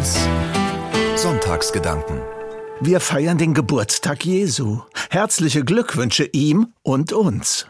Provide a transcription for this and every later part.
1 Sonntagsgedanken Wir feiern den Geburtstag Jesu. Herzliche Glückwünsche ihm und uns.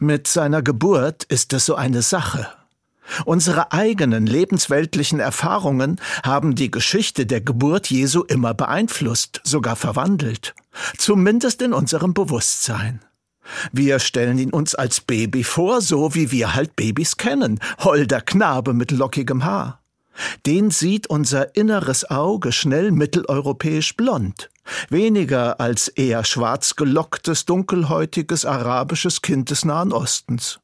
Mit seiner Geburt ist es so eine Sache. Unsere eigenen lebensweltlichen Erfahrungen haben die Geschichte der Geburt Jesu immer beeinflusst, sogar verwandelt, zumindest in unserem Bewusstsein. Wir stellen ihn uns als Baby vor, so wie wir halt Babys kennen, holder Knabe mit lockigem Haar. Den sieht unser inneres Auge schnell mitteleuropäisch blond, weniger als eher schwarz gelocktes, dunkelhäutiges arabisches Kind des Nahen Ostens.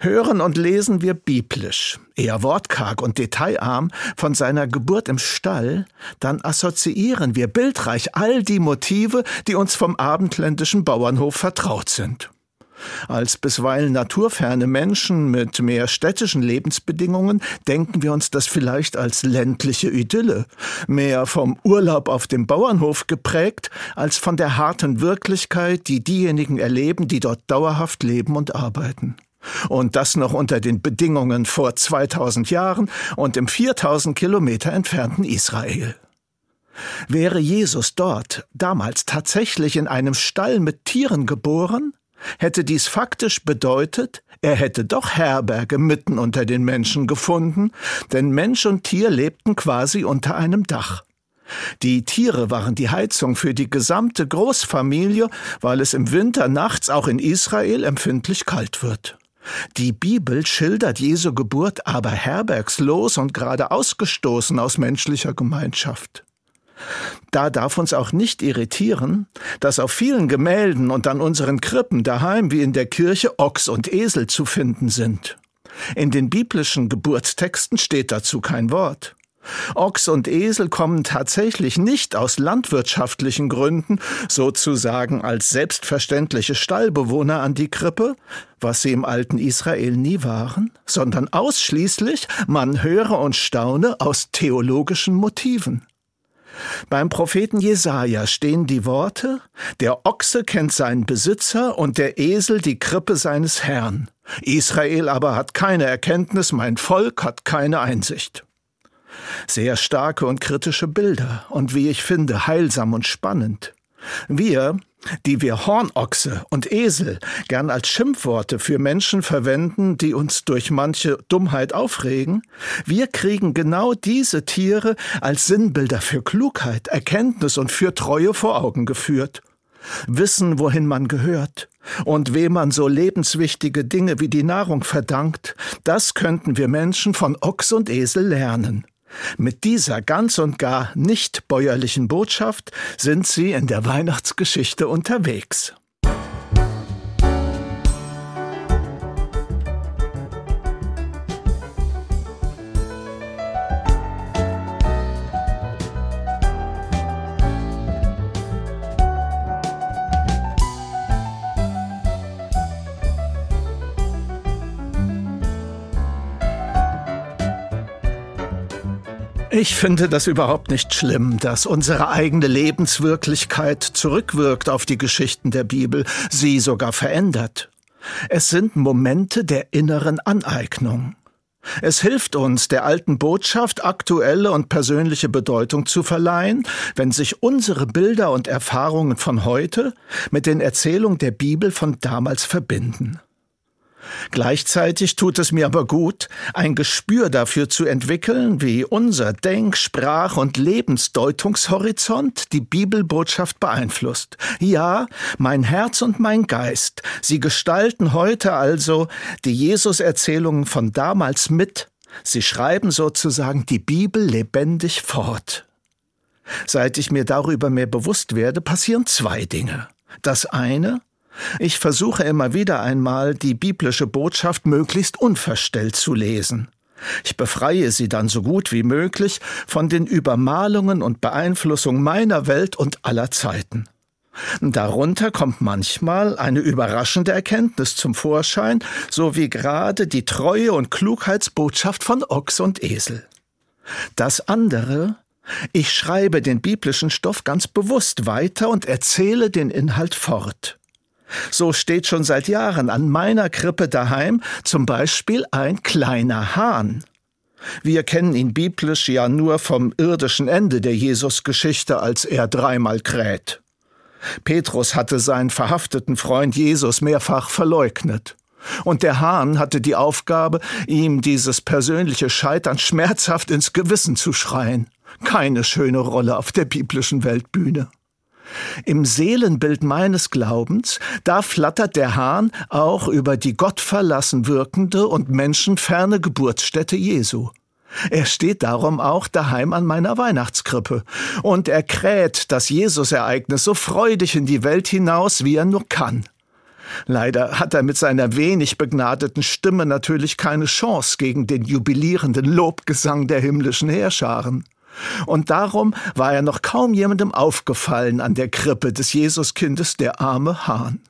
Hören und lesen wir biblisch, eher wortkarg und detailarm, von seiner Geburt im Stall, dann assoziieren wir bildreich all die Motive, die uns vom abendländischen Bauernhof vertraut sind. Als bisweilen naturferne Menschen mit mehr städtischen Lebensbedingungen denken wir uns das vielleicht als ländliche Idylle, mehr vom Urlaub auf dem Bauernhof geprägt, als von der harten Wirklichkeit, die diejenigen erleben, die dort dauerhaft leben und arbeiten. Und das noch unter den Bedingungen vor 2000 Jahren und im 4000 Kilometer entfernten Israel. Wäre Jesus dort damals tatsächlich in einem Stall mit Tieren geboren, hätte dies faktisch bedeutet, er hätte doch Herberge mitten unter den Menschen gefunden, denn Mensch und Tier lebten quasi unter einem Dach. Die Tiere waren die Heizung für die gesamte Großfamilie, weil es im Winter nachts auch in Israel empfindlich kalt wird. Die Bibel schildert Jesu Geburt aber herbergslos und gerade ausgestoßen aus menschlicher Gemeinschaft. Da darf uns auch nicht irritieren, dass auf vielen Gemälden und an unseren Krippen daheim wie in der Kirche Ochs und Esel zu finden sind. In den biblischen Geburtstexten steht dazu kein Wort. Ochs und Esel kommen tatsächlich nicht aus landwirtschaftlichen Gründen, sozusagen als selbstverständliche Stallbewohner an die Krippe, was sie im alten Israel nie waren, sondern ausschließlich, man höre und staune, aus theologischen Motiven. Beim Propheten Jesaja stehen die Worte: Der Ochse kennt seinen Besitzer und der Esel die Krippe seines Herrn. Israel aber hat keine Erkenntnis, mein Volk hat keine Einsicht. Sehr starke und kritische Bilder und wie ich finde, heilsam und spannend. Wir, die wir Hornochse und Esel gern als Schimpfworte für Menschen verwenden, die uns durch manche Dummheit aufregen, wir kriegen genau diese Tiere als Sinnbilder für Klugheit, Erkenntnis und für Treue vor Augen geführt. Wissen, wohin man gehört und wem man so lebenswichtige Dinge wie die Nahrung verdankt, das könnten wir Menschen von Ochs und Esel lernen. Mit dieser ganz und gar nicht bäuerlichen Botschaft sind sie in der Weihnachtsgeschichte unterwegs. Ich finde das überhaupt nicht schlimm, dass unsere eigene Lebenswirklichkeit zurückwirkt auf die Geschichten der Bibel, sie sogar verändert. Es sind Momente der inneren Aneignung. Es hilft uns, der alten Botschaft aktuelle und persönliche Bedeutung zu verleihen, wenn sich unsere Bilder und Erfahrungen von heute mit den Erzählungen der Bibel von damals verbinden. Gleichzeitig tut es mir aber gut, ein Gespür dafür zu entwickeln, wie unser Denk-, Sprach- und Lebensdeutungshorizont die Bibelbotschaft beeinflusst. Ja, mein Herz und mein Geist, sie gestalten heute also die Jesus-Erzählungen von damals mit, sie schreiben sozusagen die Bibel lebendig fort. Seit ich mir darüber mehr bewusst werde, passieren zwei Dinge. Das eine, ich versuche immer wieder einmal, die biblische Botschaft möglichst unverstellt zu lesen. Ich befreie sie dann so gut wie möglich von den Übermalungen und Beeinflussungen meiner Welt und aller Zeiten. Darunter kommt manchmal eine überraschende Erkenntnis zum Vorschein, so wie gerade die Treue und Klugheitsbotschaft von Ochs und Esel. Das andere, ich schreibe den biblischen Stoff ganz bewusst weiter und erzähle den Inhalt fort. So steht schon seit Jahren an meiner Krippe daheim zum Beispiel ein kleiner Hahn. Wir kennen ihn biblisch ja nur vom irdischen Ende der Jesusgeschichte, als er dreimal kräht. Petrus hatte seinen verhafteten Freund Jesus mehrfach verleugnet. Und der Hahn hatte die Aufgabe, ihm dieses persönliche Scheitern schmerzhaft ins Gewissen zu schreien. Keine schöne Rolle auf der biblischen Weltbühne. Im Seelenbild meines Glaubens, da flattert der Hahn auch über die gottverlassen wirkende und menschenferne Geburtsstätte Jesu. Er steht darum auch daheim an meiner Weihnachtskrippe und er kräht das Jesusereignis so freudig in die Welt hinaus, wie er nur kann. Leider hat er mit seiner wenig begnadeten Stimme natürlich keine Chance gegen den jubilierenden Lobgesang der himmlischen Heerscharen. Und darum war er noch kaum jemandem aufgefallen an der Krippe des Jesuskindes, der arme Hahn.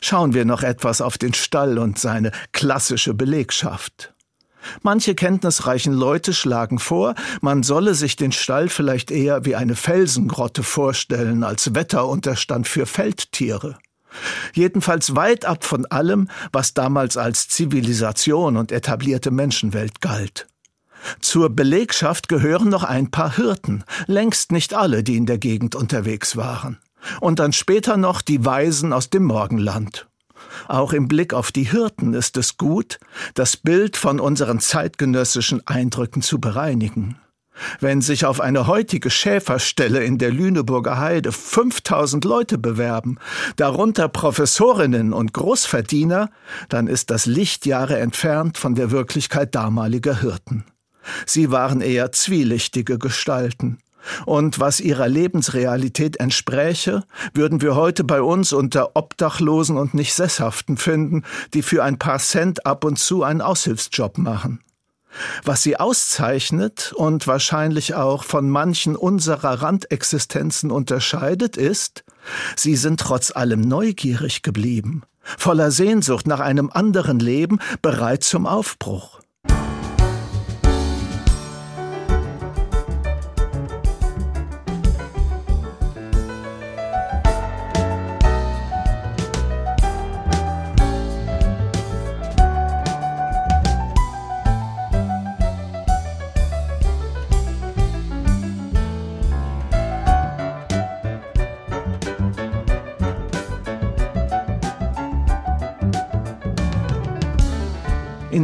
Schauen wir noch etwas auf den Stall und seine klassische Belegschaft. Manche kenntnisreichen Leute schlagen vor, man solle sich den Stall vielleicht eher wie eine Felsengrotte vorstellen als Wetterunterstand für Feldtiere. Jedenfalls weit ab von allem, was damals als Zivilisation und etablierte Menschenwelt galt. Zur Belegschaft gehören noch ein paar Hirten, längst nicht alle, die in der Gegend unterwegs waren. Und dann später noch die Weisen aus dem Morgenland. Auch im Blick auf die Hirten ist es gut, das Bild von unseren zeitgenössischen Eindrücken zu bereinigen. Wenn sich auf eine heutige Schäferstelle in der Lüneburger Heide 5000 Leute bewerben, darunter Professorinnen und Großverdiener, dann ist das Lichtjahre entfernt von der Wirklichkeit damaliger Hirten. Sie waren eher zwielichtige Gestalten. Und was ihrer Lebensrealität entspräche, würden wir heute bei uns unter Obdachlosen und nicht Sesshaften finden, die für ein paar Cent ab und zu einen Aushilfsjob machen. Was sie auszeichnet und wahrscheinlich auch von manchen unserer Randexistenzen unterscheidet, ist, sie sind trotz allem neugierig geblieben, voller Sehnsucht nach einem anderen Leben, bereit zum Aufbruch.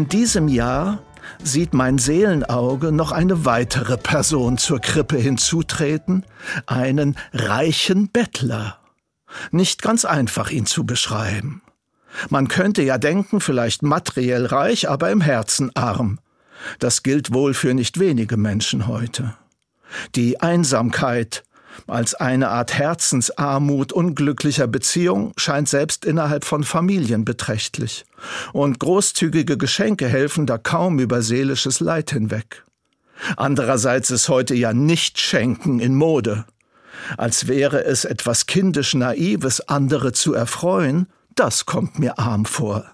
In diesem Jahr sieht mein Seelenauge noch eine weitere Person zur Krippe hinzutreten, einen reichen Bettler. Nicht ganz einfach, ihn zu beschreiben. Man könnte ja denken, vielleicht materiell reich, aber im Herzen arm. Das gilt wohl für nicht wenige Menschen heute. Die Einsamkeit, als eine Art Herzensarmut unglücklicher Beziehung scheint selbst innerhalb von Familien beträchtlich. Und großzügige Geschenke helfen da kaum über seelisches Leid hinweg. Andererseits ist heute ja nicht Schenken in Mode. Als wäre es etwas kindisch Naives, andere zu erfreuen, das kommt mir arm vor.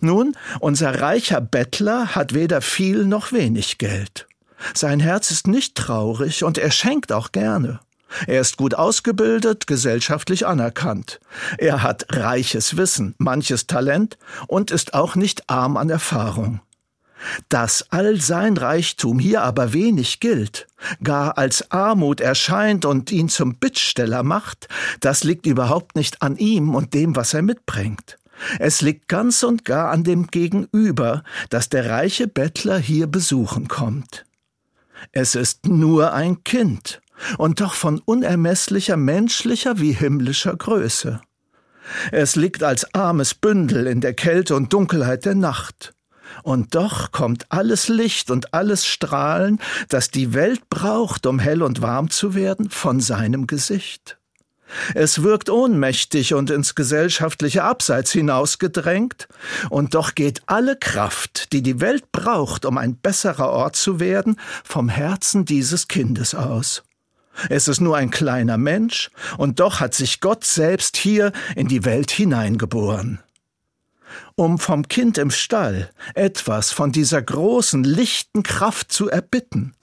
Nun, unser reicher Bettler hat weder viel noch wenig Geld. Sein Herz ist nicht traurig und er schenkt auch gerne. Er ist gut ausgebildet, gesellschaftlich anerkannt. Er hat reiches Wissen, manches Talent und ist auch nicht arm an Erfahrung. Dass all sein Reichtum hier aber wenig gilt, gar als Armut erscheint und ihn zum Bittsteller macht, das liegt überhaupt nicht an ihm und dem, was er mitbringt. Es liegt ganz und gar an dem Gegenüber, das der reiche Bettler hier besuchen kommt. Es ist nur ein Kind, und doch von unermesslicher menschlicher wie himmlischer Größe. Es liegt als armes Bündel in der Kälte und Dunkelheit der Nacht. Und doch kommt alles Licht und alles Strahlen, das die Welt braucht, um hell und warm zu werden, von seinem Gesicht. Es wirkt ohnmächtig und ins gesellschaftliche Abseits hinausgedrängt, und doch geht alle Kraft, die die Welt braucht, um ein besserer Ort zu werden, vom Herzen dieses Kindes aus. Es ist nur ein kleiner Mensch, und doch hat sich Gott selbst hier in die Welt hineingeboren. Um vom Kind im Stall etwas von dieser großen, lichten Kraft zu erbitten,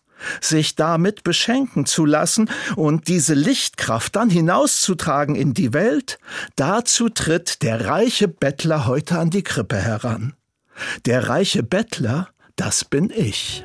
sich damit beschenken zu lassen und diese Lichtkraft dann hinauszutragen in die Welt, dazu tritt der reiche Bettler heute an die Krippe heran. Der reiche Bettler, das bin ich.